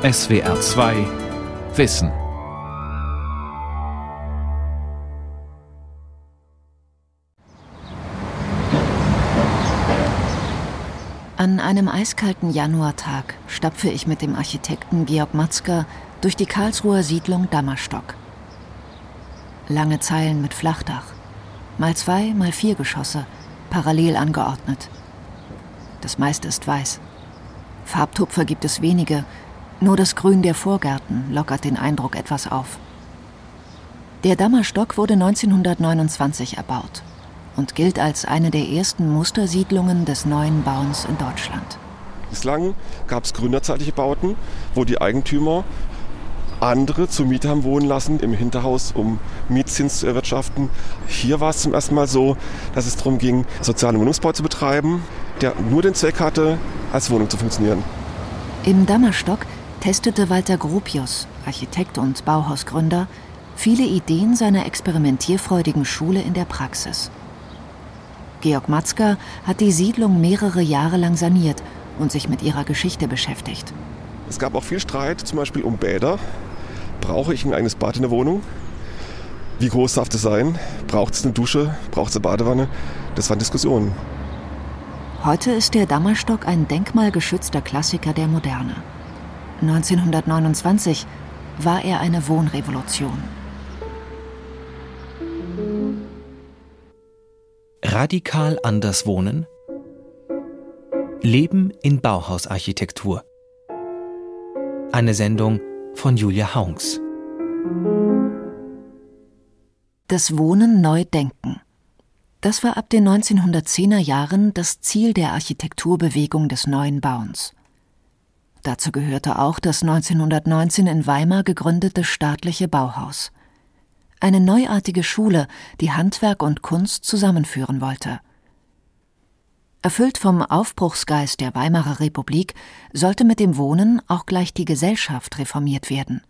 SWR 2 Wissen. An einem eiskalten Januartag stapfe ich mit dem Architekten Georg Matzker durch die Karlsruher Siedlung Dammerstock. Lange Zeilen mit Flachdach, mal zwei, mal vier Geschosse, parallel angeordnet. Das meiste ist weiß. Farbtupfer gibt es wenige, nur das Grün der Vorgärten lockert den Eindruck etwas auf. Der Dammerstock wurde 1929 erbaut und gilt als eine der ersten Mustersiedlungen des neuen Bauens in Deutschland. Bislang gab es gründerzeitliche Bauten, wo die Eigentümer andere zur Miete haben wohnen lassen im Hinterhaus, um Mietzins zu erwirtschaften. Hier war es zum ersten Mal so, dass es darum ging, sozialen Wohnungsbau zu betreiben, der nur den Zweck hatte, als Wohnung zu funktionieren. Im Dammerstock testete Walter Gropius, Architekt und Bauhausgründer, viele Ideen seiner experimentierfreudigen Schule in der Praxis. Georg Matzka hat die Siedlung mehrere Jahre lang saniert und sich mit ihrer Geschichte beschäftigt. Es gab auch viel Streit, zum Beispiel um Bäder. Brauche ich ein eigenes Bad in der Wohnung? Wie groß darf das sein? Braucht es eine Dusche? Braucht es eine Badewanne? Das waren Diskussionen. Heute ist der Dammerstock ein denkmalgeschützter Klassiker der Moderne. 1929 war er eine Wohnrevolution. Radikal anders wohnen? Leben in Bauhausarchitektur. Eine Sendung von Julia Haunks. Das Wohnen neu denken. Das war ab den 1910er Jahren das Ziel der Architekturbewegung des neuen Bauens. Dazu gehörte auch das 1919 in Weimar gegründete staatliche Bauhaus. Eine neuartige Schule, die Handwerk und Kunst zusammenführen wollte. Erfüllt vom Aufbruchsgeist der Weimarer Republik sollte mit dem Wohnen auch gleich die Gesellschaft reformiert werden.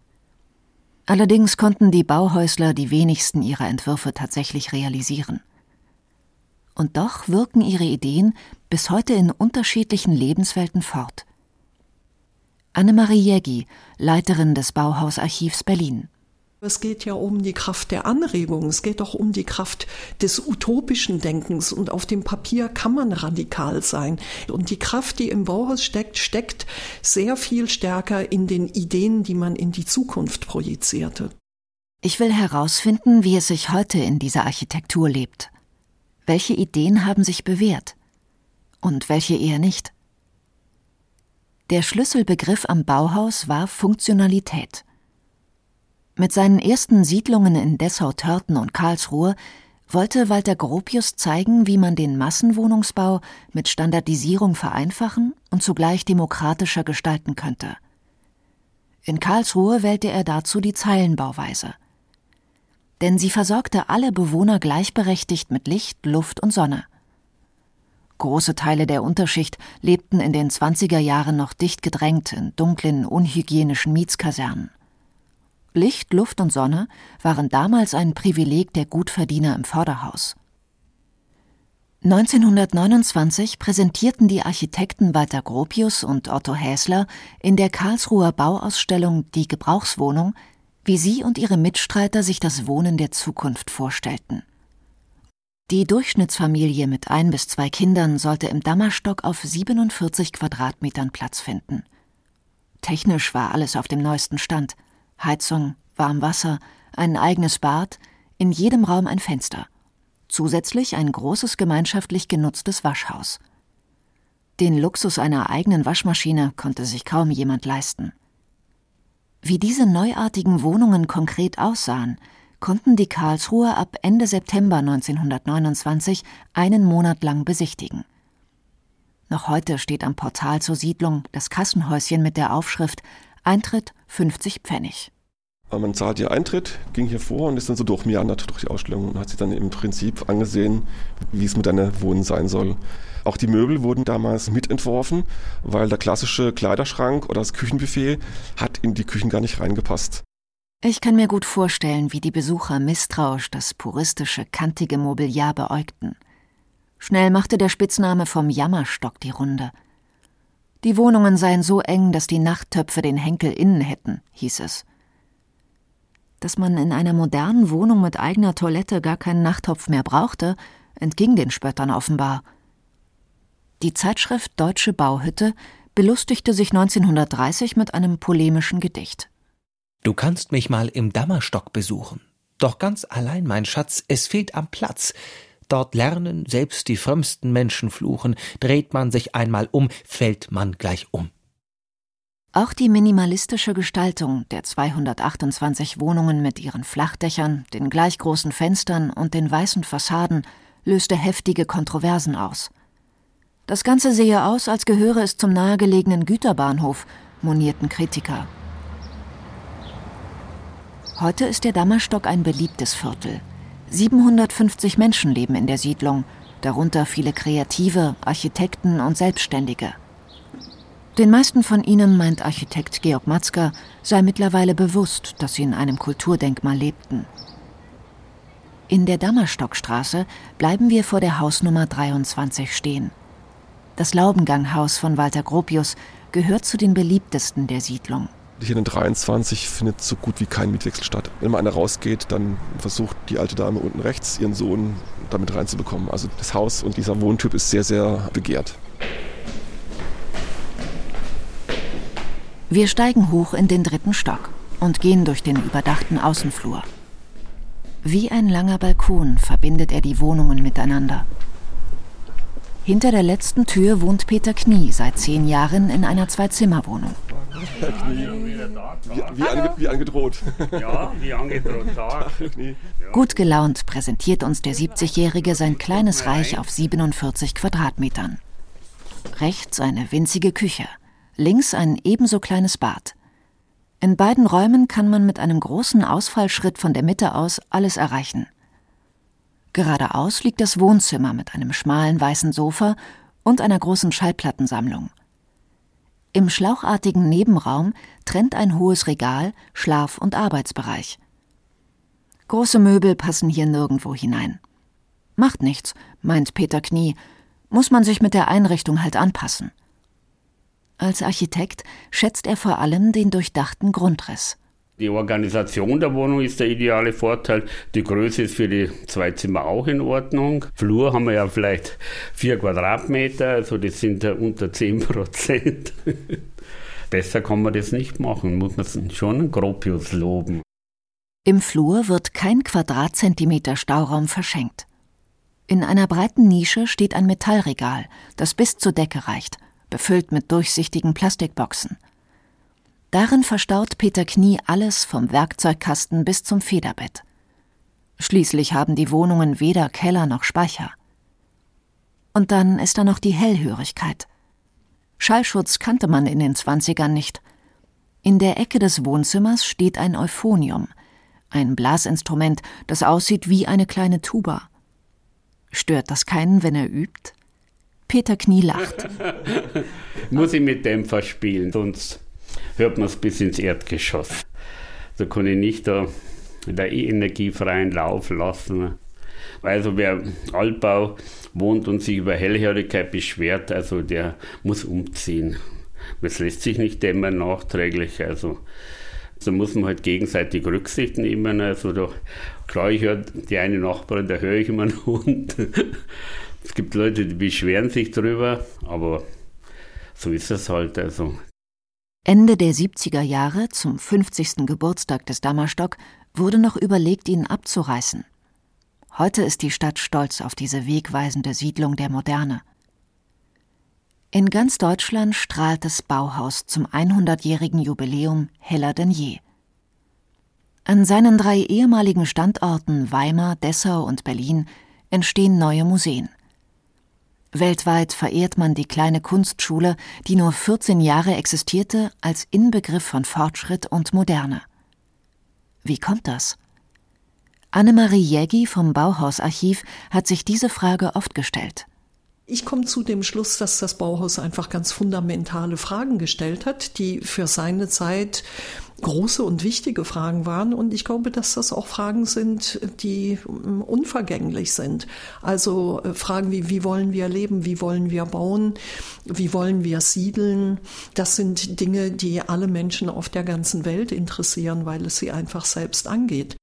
Allerdings konnten die Bauhäusler die wenigsten ihrer Entwürfe tatsächlich realisieren. Und doch wirken ihre Ideen bis heute in unterschiedlichen Lebenswelten fort. Annemarie Jägi, Leiterin des Bauhausarchivs Berlin. Es geht ja um die Kraft der Anregung, es geht auch um die Kraft des utopischen Denkens und auf dem Papier kann man radikal sein. Und die Kraft, die im Bauhaus steckt, steckt sehr viel stärker in den Ideen, die man in die Zukunft projizierte. Ich will herausfinden, wie es sich heute in dieser Architektur lebt. Welche Ideen haben sich bewährt und welche eher nicht? Der Schlüsselbegriff am Bauhaus war Funktionalität. Mit seinen ersten Siedlungen in Dessau-Törten und Karlsruhe wollte Walter Gropius zeigen, wie man den Massenwohnungsbau mit Standardisierung vereinfachen und zugleich demokratischer gestalten könnte. In Karlsruhe wählte er dazu die Zeilenbauweise. Denn sie versorgte alle Bewohner gleichberechtigt mit Licht, Luft und Sonne. Große Teile der Unterschicht lebten in den 20er Jahren noch dicht gedrängt in dunklen, unhygienischen Mietskasernen. Licht, Luft und Sonne waren damals ein Privileg der Gutverdiener im Vorderhaus. 1929 präsentierten die Architekten Walter Gropius und Otto Häsler in der Karlsruher Bauausstellung Die Gebrauchswohnung, wie sie und ihre Mitstreiter sich das Wohnen der Zukunft vorstellten. Die Durchschnittsfamilie mit ein bis zwei Kindern sollte im Dammerstock auf 47 Quadratmetern Platz finden. Technisch war alles auf dem neuesten Stand – Heizung, Warmwasser, ein eigenes Bad, in jedem Raum ein Fenster. Zusätzlich ein großes gemeinschaftlich genutztes Waschhaus. Den Luxus einer eigenen Waschmaschine konnte sich kaum jemand leisten. Wie diese neuartigen Wohnungen konkret aussahen, konnten die Karlsruher ab Ende September 1929 einen Monat lang besichtigen. Noch heute steht am Portal zur Siedlung das Kassenhäuschen mit der Aufschrift Eintritt 50 Pfennig. Man zahlt ihr Eintritt, ging hier vor und ist dann so durchmeandert durch die Ausstellung und hat sich dann im Prinzip angesehen, wie es mit einer Wohnen sein soll. Auch die Möbel wurden damals mitentworfen, weil der klassische Kleiderschrank oder das Küchenbuffet hat in die Küchen gar nicht reingepasst. Ich kann mir gut vorstellen, wie die Besucher misstrauisch das puristische, kantige Mobiliar beäugten. Schnell machte der Spitzname vom Jammerstock die Runde – Die Wohnungen seien so eng, dass die Nachttöpfe den Henkel innen hätten, hieß es. Dass man in einer modernen Wohnung mit eigener Toilette gar keinen Nachttopf mehr brauchte, entging den Spöttern offenbar. Die Zeitschrift Deutsche Bauhütte belustigte sich 1930 mit einem polemischen Gedicht. Du kannst mich mal im Dammerstock besuchen. Doch ganz allein, mein Schatz, es fehlt am Platz. Dort lernen selbst die frömmsten Menschen fluchen, dreht man sich einmal um, fällt man gleich um. Auch die minimalistische Gestaltung der 228 Wohnungen mit ihren Flachdächern, den gleich großen Fenstern und den weißen Fassaden löste heftige Kontroversen aus. Das Ganze sehe aus, als gehöre es zum nahegelegenen Güterbahnhof, monierten Kritiker. Heute ist der Dammerstock ein beliebtes Viertel. 750 Menschen leben in der Siedlung, darunter viele Kreative, Architekten und Selbstständige. Den meisten von ihnen, meint Architekt Georg Matzker, sei mittlerweile bewusst, dass sie in einem Kulturdenkmal lebten. In der Dammerstockstraße bleiben wir vor der Hausnummer 23 stehen. Das Laubenganghaus von Walter Gropius gehört zu den beliebtesten der Siedlung. Hier in 23 findet so gut wie kein Mietwechsel statt. Wenn mal einer rausgeht, dann versucht die alte Dame unten rechts ihren Sohn damit reinzubekommen. Also das Haus und dieser Wohntyp ist sehr, sehr begehrt. Wir steigen hoch in den dritten Stock und gehen durch den überdachten Außenflur. Wie ein langer Balkon verbindet er die Wohnungen miteinander. Hinter der letzten Tür wohnt Peter Knie seit zehn Jahren in einer Zwei-Zimmer-Wohnung. Knie, wie, wie, ange, wie angedroht. Ja, wie angedroht. Gut gelaunt präsentiert uns der 70-Jährige sein kleines Reich auf 47 Quadratmetern. Rechts eine winzige Küche, links ein ebenso kleines Bad. In beiden Räumen kann man mit einem großen Ausfallschritt von der Mitte aus alles erreichen. Geradeaus liegt das Wohnzimmer mit einem schmalen weißen Sofa und einer großen Schallplattensammlung. Im schlauchartigen Nebenraum trennt ein hohes Regal Schlaf- und Arbeitsbereich. Große Möbel passen hier nirgendwo hinein. Macht nichts, meint Peter Knie, muss man sich mit der Einrichtung halt anpassen. Als Architekt schätzt er vor allem den durchdachten Grundriss. Die Organisation der Wohnung ist der ideale Vorteil. Die Größe ist für die zwei Zimmer auch in Ordnung. Flur haben wir ja vielleicht vier Quadratmeter, also das sind ja unter zehn Prozent. Besser kann man das nicht machen, muss man schon Gropius loben. Im Flur wird kein Quadratzentimeter Stauraum verschenkt. In einer breiten Nische steht ein Metallregal, das bis zur Decke reicht, befüllt mit durchsichtigen Plastikboxen. Darin verstaut Peter Knie alles vom Werkzeugkasten bis zum Federbett. Schließlich haben die Wohnungen weder Keller noch Speicher. Und dann ist da noch die Hellhörigkeit. Schallschutz kannte man in den Zwanzigern nicht. In der Ecke des Wohnzimmers steht ein Euphonium, ein Blasinstrument, das aussieht wie eine kleine Tuba. Stört das keinen, wenn er übt? Peter Knie lacht. Muss ich mit Dämpfer spielen, sonst hört man es bis ins Erdgeschoss. Da kann ich nicht da der energiefreien Lauf lassen. Also wer Altbau wohnt und sich über Hellhörigkeit beschwert, also der muss umziehen. Das lässt sich nicht dämmern nachträglich. Also da muss man halt gegenseitig Rücksicht nehmen. Also da, klar, ich höre die eine Nachbarin, da höre ich immer einen Hund. es gibt Leute, die beschweren sich drüber, aber so ist es halt. Also Ende der 70er Jahre, zum 50. Geburtstag des Dammerstock, wurde noch überlegt, ihn abzureißen. Heute ist die Stadt stolz auf diese wegweisende Siedlung der Moderne. In ganz Deutschland strahlt das Bauhaus zum 100-jährigen Jubiläum heller denn je. An seinen drei ehemaligen Standorten Weimar, Dessau und Berlin entstehen neue Museen. Weltweit verehrt man die kleine Kunstschule, die nur 14 Jahre existierte, als Inbegriff von Fortschritt und Moderne. Wie kommt das? Annemarie Jägi vom Bauhausarchiv hat sich diese Frage oft gestellt. Ich komme zu dem Schluss, dass das Bauhaus einfach ganz fundamentale Fragen gestellt hat, die für seine Zeit große und wichtige Fragen waren. Und ich glaube, dass das auch Fragen sind, die ähm, unvergänglich sind. Also äh, Fragen wie, wie wollen wir leben, wie wollen wir bauen, wie wollen wir siedeln. Das sind Dinge, die alle Menschen auf der ganzen Welt interessieren, weil es sie einfach selbst angeht.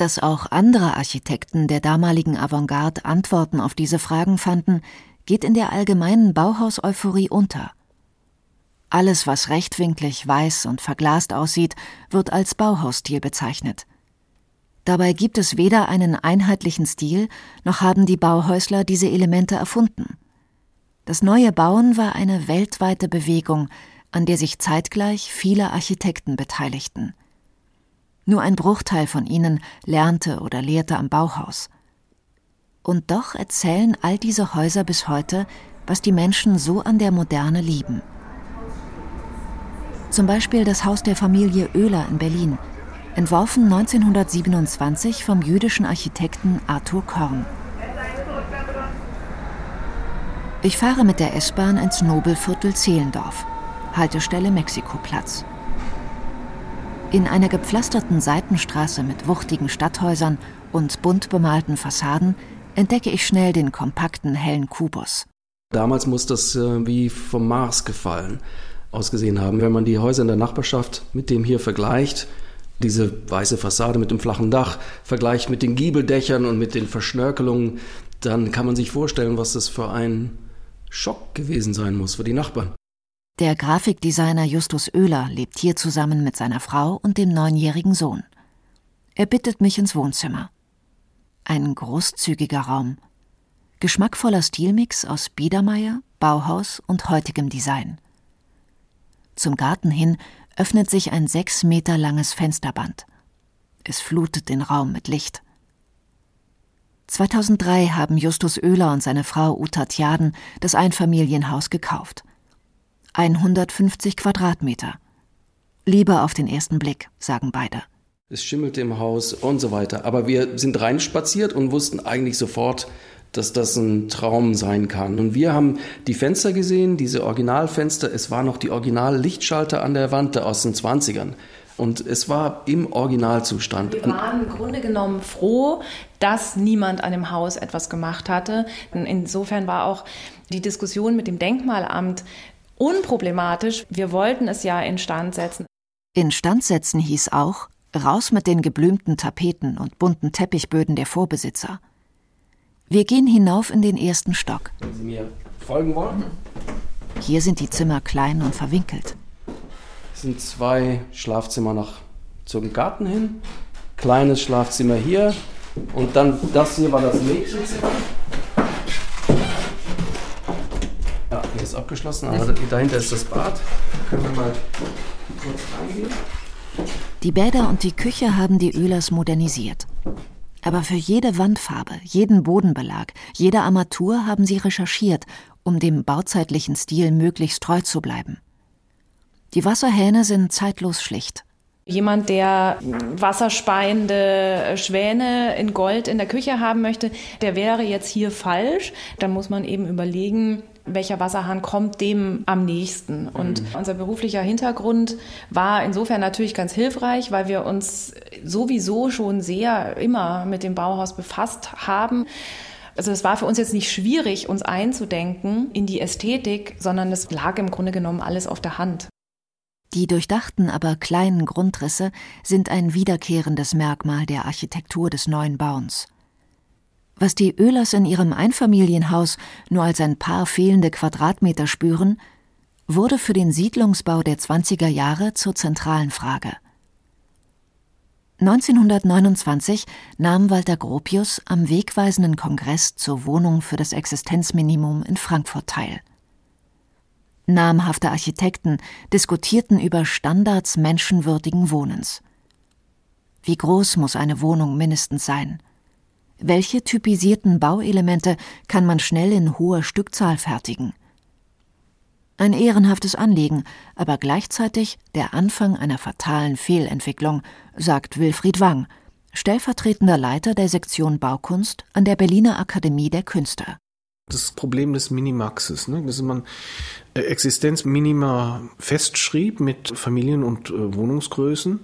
Dass auch andere Architekten der damaligen Avantgarde Antworten auf diese Fragen fanden, geht in der allgemeinen Bauhaus-Euphorie unter. Alles, was rechtwinklig, weiß und verglast aussieht, wird als Bauhausstil bezeichnet. Dabei gibt es weder einen einheitlichen Stil, noch haben die Bauhäusler diese Elemente erfunden. Das neue Bauen war eine weltweite Bewegung, an der sich zeitgleich viele Architekten beteiligten. Nur ein Bruchteil von ihnen lernte oder lehrte am Bauhaus. Und doch erzählen all diese Häuser bis heute, was die Menschen so an der Moderne lieben. Zum Beispiel das Haus der Familie Oehler in Berlin, entworfen 1927 vom jüdischen Architekten Arthur Korn. Ich fahre mit der S-Bahn ins Nobelviertel Zehlendorf, Haltestelle Mexikoplatz. In einer gepflasterten Seitenstraße mit wuchtigen Stadthäusern und bunt bemalten Fassaden entdecke ich schnell den kompakten, hellen Kubus. Damals muss das äh, wie vom Mars gefallen ausgesehen haben. Wenn man die Häuser in der Nachbarschaft mit dem hier vergleicht, diese weiße Fassade mit dem flachen Dach vergleicht mit den Giebeldächern und mit den Verschnörkelungen, dann kann man sich vorstellen, was das für ein Schock gewesen sein muss für die Nachbarn. Der Grafikdesigner Justus Oehler lebt hier zusammen mit seiner Frau und dem neunjährigen Sohn. Er bittet mich ins Wohnzimmer. Ein großzügiger Raum. Geschmackvoller Stilmix aus Biedermeier, Bauhaus und heutigem Design. Zum Garten hin öffnet sich ein sechs Meter langes Fensterband. Es flutet den Raum mit Licht. 2003 haben Justus Oehler und seine Frau Uta Tjaden das Einfamilienhaus gekauft. 150 Quadratmeter. Liebe auf den ersten Blick, sagen beide. Es schimmelte im Haus und so weiter. Aber wir sind reinspaziert und wussten eigentlich sofort, dass das ein Traum sein kann. Und wir haben die Fenster gesehen, diese Originalfenster. Es war noch die Original-Lichtschalter an der Wand aus den 20ern. Und es war im Originalzustand. Wir waren im Grunde genommen froh, dass niemand an dem Haus etwas gemacht hatte. Insofern war auch die Diskussion mit dem Denkmalamt unproblematisch. Wir wollten es ja instand setzen. Instand setzen hieß auch, Raus mit den geblümten Tapeten und bunten Teppichböden der Vorbesitzer. Wir gehen hinauf in den ersten Stock. Wenn Sie mir folgen wollen. Hier sind die Zimmer klein und verwinkelt. Es sind zwei Schlafzimmer nach zum Garten hin. Kleines Schlafzimmer hier. Und dann das hier war das Mädchenzimmer. Ja, hier ist abgeschlossen, aber dahinter ist das Bad. Können wir mal kurz reingehen. Die Bäder und die Küche haben die Ölers modernisiert. Aber für jede Wandfarbe, jeden Bodenbelag, jede Armatur haben sie recherchiert, um dem bauzeitlichen Stil möglichst treu zu bleiben. Die Wasserhähne sind zeitlos schlicht. Jemand, der wasserspeiende Schwäne in Gold in der Küche haben möchte, der wäre jetzt hier falsch. Dann muss man eben überlegen, welcher Wasserhahn kommt dem am nächsten. Und mhm. unser beruflicher Hintergrund war insofern natürlich ganz hilfreich, weil wir uns sowieso schon sehr immer mit dem Bauhaus befasst haben. Also es war für uns jetzt nicht schwierig, uns einzudenken in die Ästhetik, sondern es lag im Grunde genommen alles auf der Hand. Die durchdachten, aber kleinen Grundrisse sind ein wiederkehrendes Merkmal der Architektur des neuen Bauens. Was die Oehlers in ihrem Einfamilienhaus nur als ein paar fehlende Quadratmeter spüren, wurde für den Siedlungsbau der 20er Jahre zur zentralen Frage. 1929 nahm Walter Gropius am wegweisenden Kongress zur Wohnung für das Existenzminimum in Frankfurt teil. Namhafte Architekten diskutierten über Standards menschenwürdigen Wohnens. Wie groß muss eine Wohnung mindestens sein? Welche typisierten Bauelemente kann man schnell in hoher Stückzahl fertigen? Ein ehrenhaftes Anliegen, aber gleichzeitig der Anfang einer fatalen Fehlentwicklung, sagt Wilfried Wang, stellvertretender Leiter der Sektion Baukunst an der Berliner Akademie der Künste. Das Problem des Minimaxes, ne? dass man äh, Existenzminima festschrieb mit Familien- und äh, Wohnungsgrößen,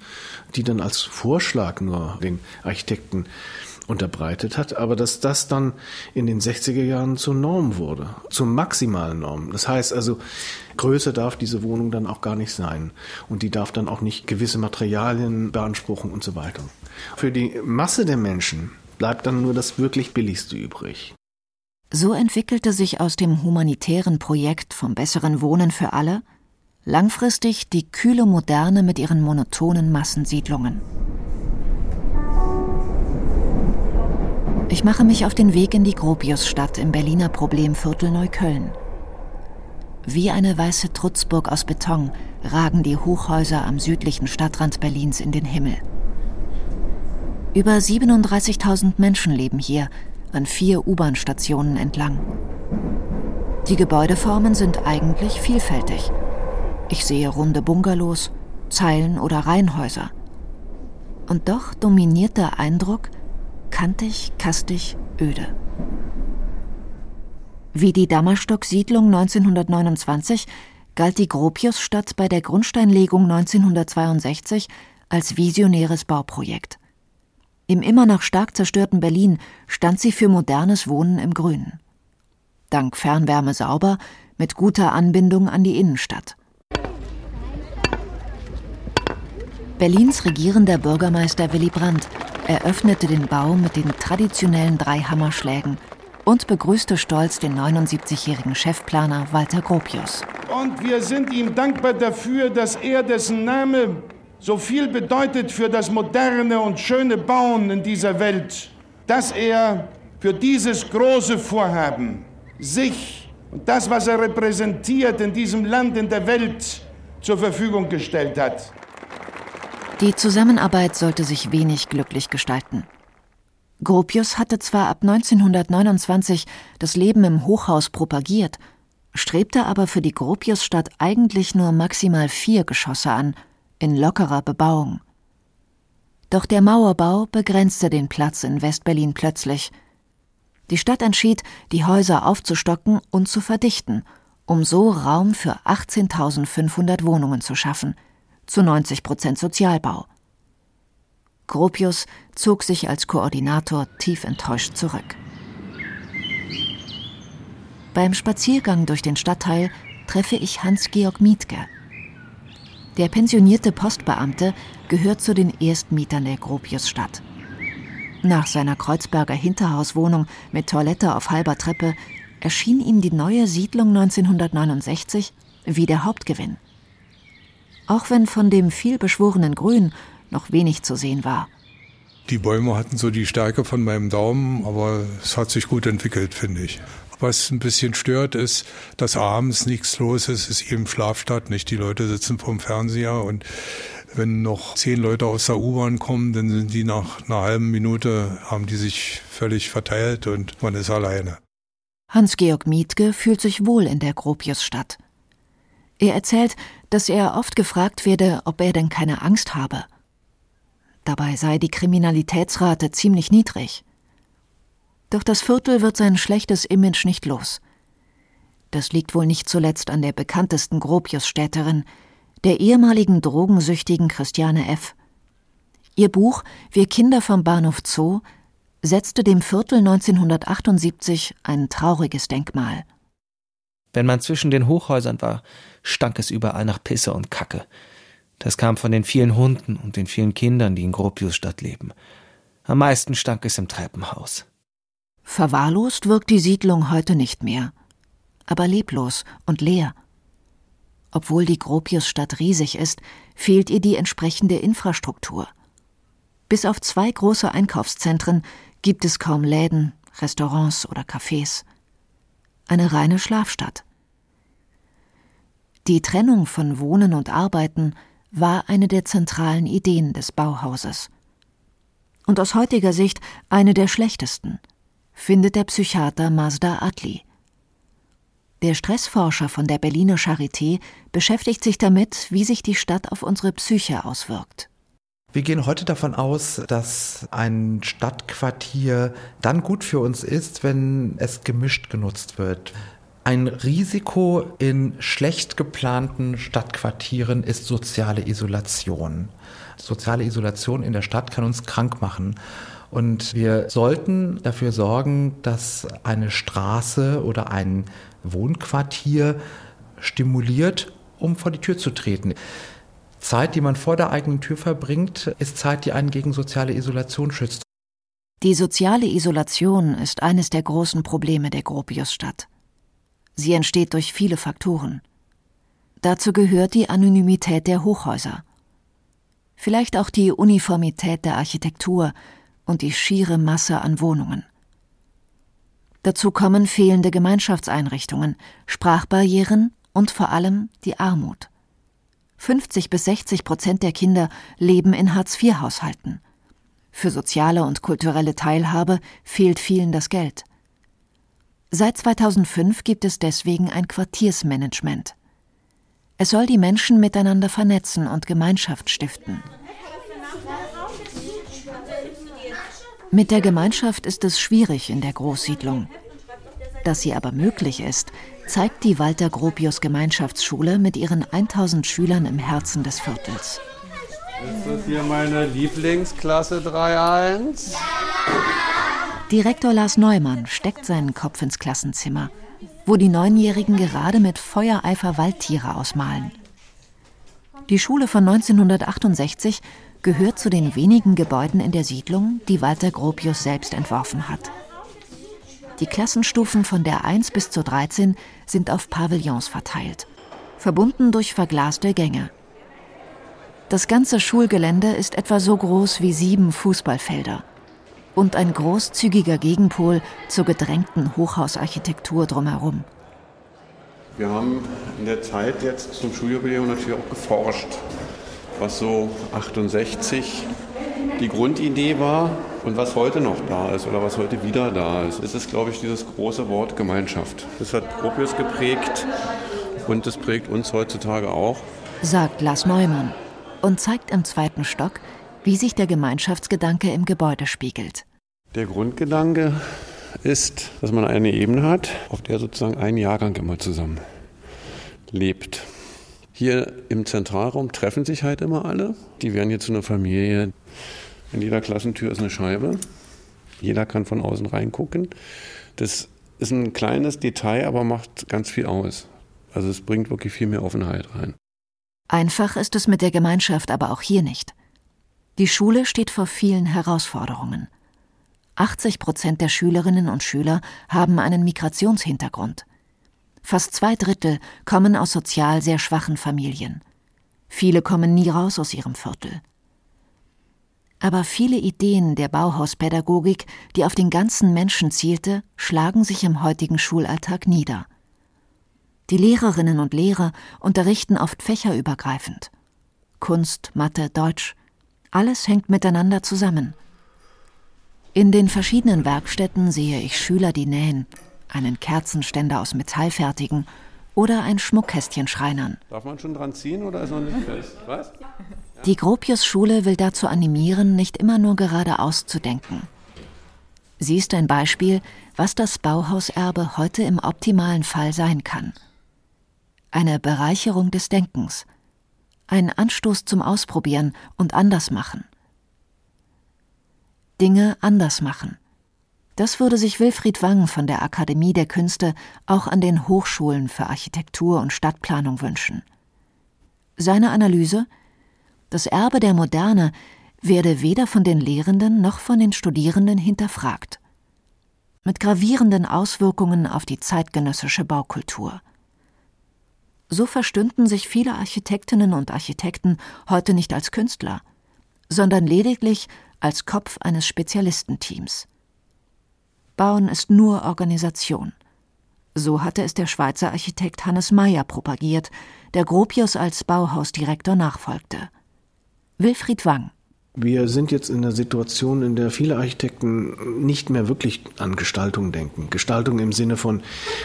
die dann als Vorschlag nur den Architekten unterbreitet hat, aber dass das dann in den 60er Jahren zur Norm wurde, zur maximalen Norm. Das heißt also, größer darf diese Wohnung dann auch gar nicht sein und die darf dann auch nicht gewisse Materialien beanspruchen und so weiter. Für die Masse der Menschen bleibt dann nur das wirklich Billigste übrig. So entwickelte sich aus dem humanitären Projekt vom besseren Wohnen für alle langfristig die kühle Moderne mit ihren monotonen Massensiedlungen. Ich mache mich auf den Weg in die Gropiusstadt im Berliner Problemviertel Neukölln. Wie eine weiße Trutzburg aus Beton ragen die Hochhäuser am südlichen Stadtrand Berlins in den Himmel. Über 37.000 Menschen leben hier, an vier U-Bahn-Stationen entlang. Die Gebäudeformen sind eigentlich vielfältig. Ich sehe runde Bungalows, Zeilen- oder Reihenhäuser. Und doch dominiert der Eindruck kantig, kastig, öde. Wie die Dammerstock-Siedlung 1929 galt die Gropiusstadt bei der Grundsteinlegung 1962 als visionäres Bauprojekt. Im immer noch stark zerstörten Berlin stand sie für modernes Wohnen im Grünen. Dank Fernwärme sauber, mit guter Anbindung an die Innenstadt. Berlins regierender Bürgermeister Willy Brandt eröffnete den Bau mit den traditionellen drei Hammerschlägen und begrüßte stolz den 79-jährigen Chefplaner Walter Gropius. Und wir sind ihm dankbar dafür, dass er, dessen Name so viel bedeutet für das moderne und schöne Bauen in dieser Welt, dass er für dieses große Vorhaben sich und das, was er repräsentiert in diesem Land, in der Welt, zur Verfügung gestellt hat. Die Zusammenarbeit sollte sich wenig glücklich gestalten. Gropius hatte zwar ab 1929 das Leben im Hochhaus propagiert, strebte aber für die Gropiusstadt eigentlich nur maximal vier Geschosse an – in lockerer Bebauung. Doch der Mauerbau begrenzte den Platz in Westberlin plötzlich. Die Stadt entschied, die Häuser aufzustocken und zu verdichten, um so Raum für 18.500 Wohnungen zu schaffen, zu 90 Prozent Sozialbau. Gropius zog sich als Koordinator tief enttäuscht zurück. Beim Spaziergang durch den Stadtteil treffe ich Hans-Georg Mietke, der pensionierte Postbeamte gehört zu den Erstmietern der Gropiusstadt. Nach seiner Kreuzberger Hinterhauswohnung mit Toilette auf halber Treppe erschien ihm die neue Siedlung 1969 wie der Hauptgewinn. Auch wenn von dem vielbeschworenen Grün noch wenig zu sehen war. Die Bäume hatten so die Stärke von meinem Daumen, aber es hat sich gut entwickelt, finde ich. Was ein bisschen stört, ist, dass abends nichts los ist. Ist eben Schlafstadt, nicht? Die Leute sitzen vorm Fernseher und wenn noch zehn Leute aus der U-Bahn kommen, dann sind die nach einer halben Minute, haben die sich völlig verteilt und man ist alleine. Hans-Georg Mietke fühlt sich wohl in der Gropiusstadt. Er erzählt, dass er oft gefragt werde, ob er denn keine Angst habe. Dabei sei die Kriminalitätsrate ziemlich niedrig. Doch das Viertel wird sein schlechtes Image nicht los. Das liegt wohl nicht zuletzt an der bekanntesten Gropius-Städterin, der ehemaligen drogensüchtigen Christiane F. Ihr Buch Wir Kinder vom Bahnhof Zoo setzte dem Viertel 1978 ein trauriges Denkmal. Wenn man zwischen den Hochhäusern war, stank es überall nach Pisse und Kacke. Das kam von den vielen Hunden und den vielen Kindern, die in Gropiusstadt leben. Am meisten stank es im Treppenhaus. Verwahrlost wirkt die Siedlung heute nicht mehr, aber leblos und leer. Obwohl die Gropiusstadt riesig ist, fehlt ihr die entsprechende Infrastruktur. Bis auf zwei große Einkaufszentren gibt es kaum Läden, Restaurants oder Cafés. Eine reine Schlafstadt. Die Trennung von Wohnen und Arbeiten war eine der zentralen Ideen des Bauhauses. Und aus heutiger Sicht eine der schlechtesten – findet der Psychiater Mazda Atli. Der Stressforscher von der Berliner Charité beschäftigt sich damit, wie sich die Stadt auf unsere Psyche auswirkt. Wir gehen heute davon aus, dass ein Stadtquartier dann gut für uns ist, wenn es gemischt genutzt wird. Ein Risiko in schlecht geplanten Stadtquartieren ist soziale Isolation. Soziale Isolation in der Stadt kann uns krank machen. Und wir sollten dafür sorgen, dass eine Straße oder ein Wohnquartier stimuliert, um vor die Tür zu treten. Zeit, die man vor der eigenen Tür verbringt, ist Zeit, die einen gegen soziale Isolation schützt. Die soziale Isolation ist eines der großen Probleme der Gropiusstadt. Sie entsteht durch viele Faktoren. Dazu gehört die Anonymität der Hochhäuser. Vielleicht auch die Uniformität der Architektur und die schiere Masse an Wohnungen. Dazu kommen fehlende Gemeinschaftseinrichtungen, Sprachbarrieren und vor allem die Armut. 50 bis 60 Prozent der Kinder leben in Hartz-IV-Haushalten. Für soziale und kulturelle Teilhabe fehlt vielen das Geld. Seit 2005 gibt es deswegen ein Quartiersmanagement. Es soll die Menschen miteinander vernetzen und Gemeinschaft stiften. Mit der Gemeinschaft ist es schwierig in der Großsiedlung. Dass sie aber möglich ist, zeigt die Walter Gropius Gemeinschaftsschule mit ihren 1000 Schülern im Herzen des Viertels. Ist das hier meine Lieblingsklasse 3.1? Direktor Lars Neumann steckt seinen Kopf ins Klassenzimmer, wo die Neunjährigen gerade mit Feuereifer Waldtiere ausmalen. Die Schule von 1968 gehört zu den wenigen Gebäuden in der Siedlung, die Walter Gropius selbst entworfen hat. Die Klassenstufen von der 1 bis zur 13 sind auf Pavillons verteilt, verbunden durch verglaste Gänge. Das ganze Schulgelände ist etwa so groß wie sieben Fußballfelder und ein großzügiger Gegenpol zur gedrängten Hochhausarchitektur drumherum. Wir haben in der Zeit jetzt zum Schuljubiläum natürlich auch geforscht, was so 68 die Grundidee war und was heute noch da ist oder was heute wieder da ist. Es ist, glaube ich, dieses große Wort Gemeinschaft. Das hat Gropius geprägt und das prägt uns heutzutage auch. Sagt Lars Neumann und zeigt im zweiten Stock, wie sich der Gemeinschaftsgedanke im Gebäude spiegelt. Der Grundgedanke ist, dass man eine Ebene hat, auf der sozusagen ein Jahrgang immer zusammen lebt. Hier im Zentralraum treffen sich halt immer alle. Die werden hier zu einer Familie. In jeder Klassentür ist eine Scheibe. Jeder kann von außen reingucken. Das ist ein kleines Detail, aber macht ganz viel aus. Also es bringt wirklich viel mehr Offenheit rein. Einfach ist es mit der Gemeinschaft aber auch hier nicht. Die Schule steht vor vielen Herausforderungen. 80 Prozent der Schülerinnen und Schüler haben einen Migrationshintergrund. Fast zwei Drittel kommen aus sozial sehr schwachen Familien. Viele kommen nie raus aus ihrem Viertel. Aber viele Ideen der Bauhauspädagogik, die auf den ganzen Menschen zielte, schlagen sich im heutigen Schulalltag nieder. Die Lehrerinnen und Lehrer unterrichten oft fächerübergreifend. Kunst, Mathe, Deutsch, alles hängt miteinander zusammen. In den verschiedenen Werkstätten sehe ich Schüler, die nähen, einen Kerzenständer aus Metall fertigen oder ein Schmuckkästchen schreinern. Darf man schon dran ziehen oder ist noch nicht fest? Was? Die Gropius-Schule will dazu animieren, nicht immer nur geradeaus zu denken. Sie ist ein Beispiel, was das Bauhauserbe heute im optimalen Fall sein kann. Eine Bereicherung des Denkens, ein Anstoß zum Ausprobieren und Andersmachen. Dinge anders machen. Das würde sich Wilfried Wang von der Akademie der Künste auch an den Hochschulen für Architektur und Stadtplanung wünschen. Seine Analyse Das Erbe der Moderne werde weder von den Lehrenden noch von den Studierenden hinterfragt. Mit gravierenden Auswirkungen auf die zeitgenössische Baukultur. So verstünden sich viele Architektinnen und Architekten heute nicht als Künstler, sondern lediglich als Kopf eines Spezialistenteams. Bauen ist nur Organisation. So hatte es der Schweizer Architekt Hannes Meyer propagiert, der Gropius als Bauhausdirektor nachfolgte. Wilfried Wang. Wir sind jetzt in der Situation, in der viele Architekten nicht mehr wirklich an Gestaltung denken. Gestaltung im Sinne von,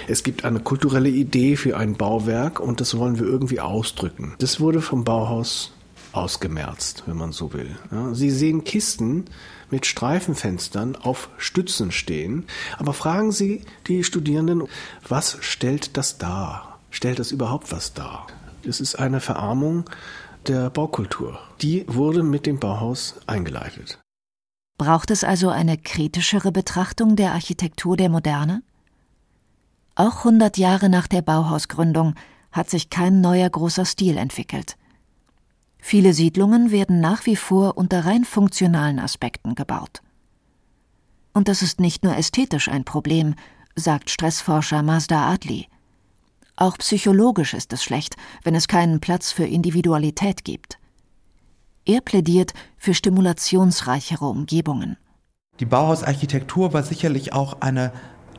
es gibt eine kulturelle Idee für ein Bauwerk und das wollen wir irgendwie ausdrücken. Das wurde vom Bauhaus ausgemerzt, wenn man so will. Ja, Sie sehen Kisten mit Streifenfenstern auf Stützen stehen, aber fragen Sie die Studierenden, was stellt das dar? Stellt das überhaupt was dar? Es ist eine Verarmung der Baukultur. Die wurde mit dem Bauhaus eingeleitet. Braucht es also eine kritischere Betrachtung der Architektur der Moderne? Auch 100 Jahre nach der Bauhausgründung hat sich kein neuer großer Stil entwickelt. Viele Siedlungen werden nach wie vor unter rein funktionalen Aspekten gebaut. Und das ist nicht nur ästhetisch ein Problem, sagt Stressforscher Mazda Adli. Auch psychologisch ist es schlecht, wenn es keinen Platz für Individualität gibt. Er plädiert für stimulationsreichere Umgebungen. Die Bauhausarchitektur war sicherlich auch eine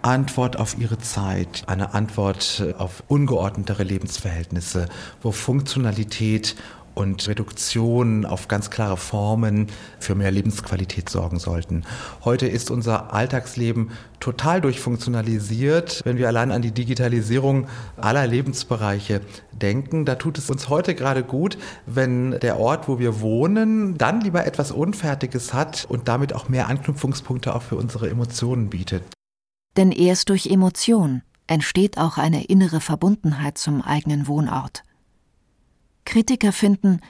Antwort auf ihre Zeit, eine Antwort auf ungeordnetere Lebensverhältnisse, wo Funktionalität und Reduktion auf ganz klare Formen für mehr Lebensqualität sorgen sollten. Heute ist unser Alltagsleben total durchfunktionalisiert. Wenn wir allein an die Digitalisierung aller Lebensbereiche denken, da tut es uns heute gerade gut, wenn der Ort, wo wir wohnen, dann lieber etwas Unfertiges hat und damit auch mehr Anknüpfungspunkte auch für unsere Emotionen bietet. Denn erst durch Emotion entsteht auch eine innere Verbundenheit zum eigenen Wohnort. Kritiker finden,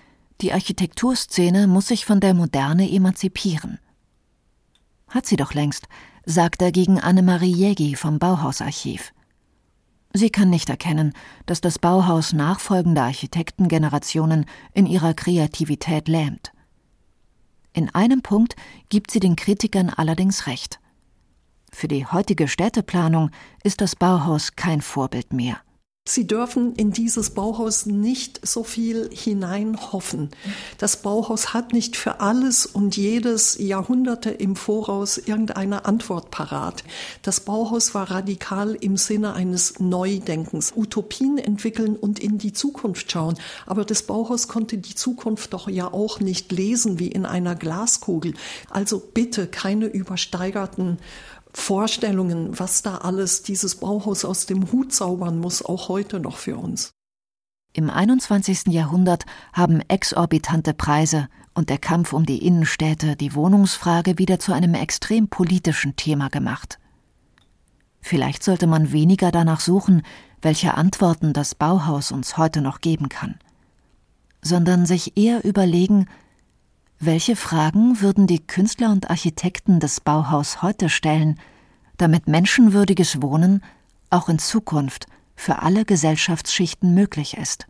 die Architekturszene muss sich von der Moderne emanzipieren. Hat sie doch längst, sagt dagegen Annemarie Jägi vom Bauhausarchiv. Sie kann nicht erkennen, dass das Bauhaus nachfolgende Architektengenerationen in ihrer Kreativität lähmt. In einem Punkt gibt sie den Kritikern allerdings recht. Für die heutige Städteplanung ist das Bauhaus kein Vorbild mehr. Sie dürfen in dieses Bauhaus nicht so viel hineinhoffen. Das Bauhaus hat nicht für alles und jedes Jahrhunderte im Voraus irgendeine Antwort parat. Das Bauhaus war radikal im Sinne eines Neudenkens, Utopien entwickeln und in die Zukunft schauen. Aber das Bauhaus konnte die Zukunft doch ja auch nicht lesen wie in einer Glaskugel. Also bitte keine übersteigerten Vorstellungen, was da alles dieses Bauhaus aus dem Hut zaubern muss, auch heute noch für uns. Im 21. Jahrhundert haben exorbitante Preise und der Kampf um die Innenstädte die Wohnungsfrage wieder zu einem extrem politischen Thema gemacht. Vielleicht sollte man weniger danach suchen, welche Antworten das Bauhaus uns heute noch geben kann, sondern sich eher überlegen, welche Fragen würden die Künstler und Architekten des Bauhaus heute stellen, damit menschenwürdiges Wohnen auch in Zukunft für alle Gesellschaftsschichten möglich ist?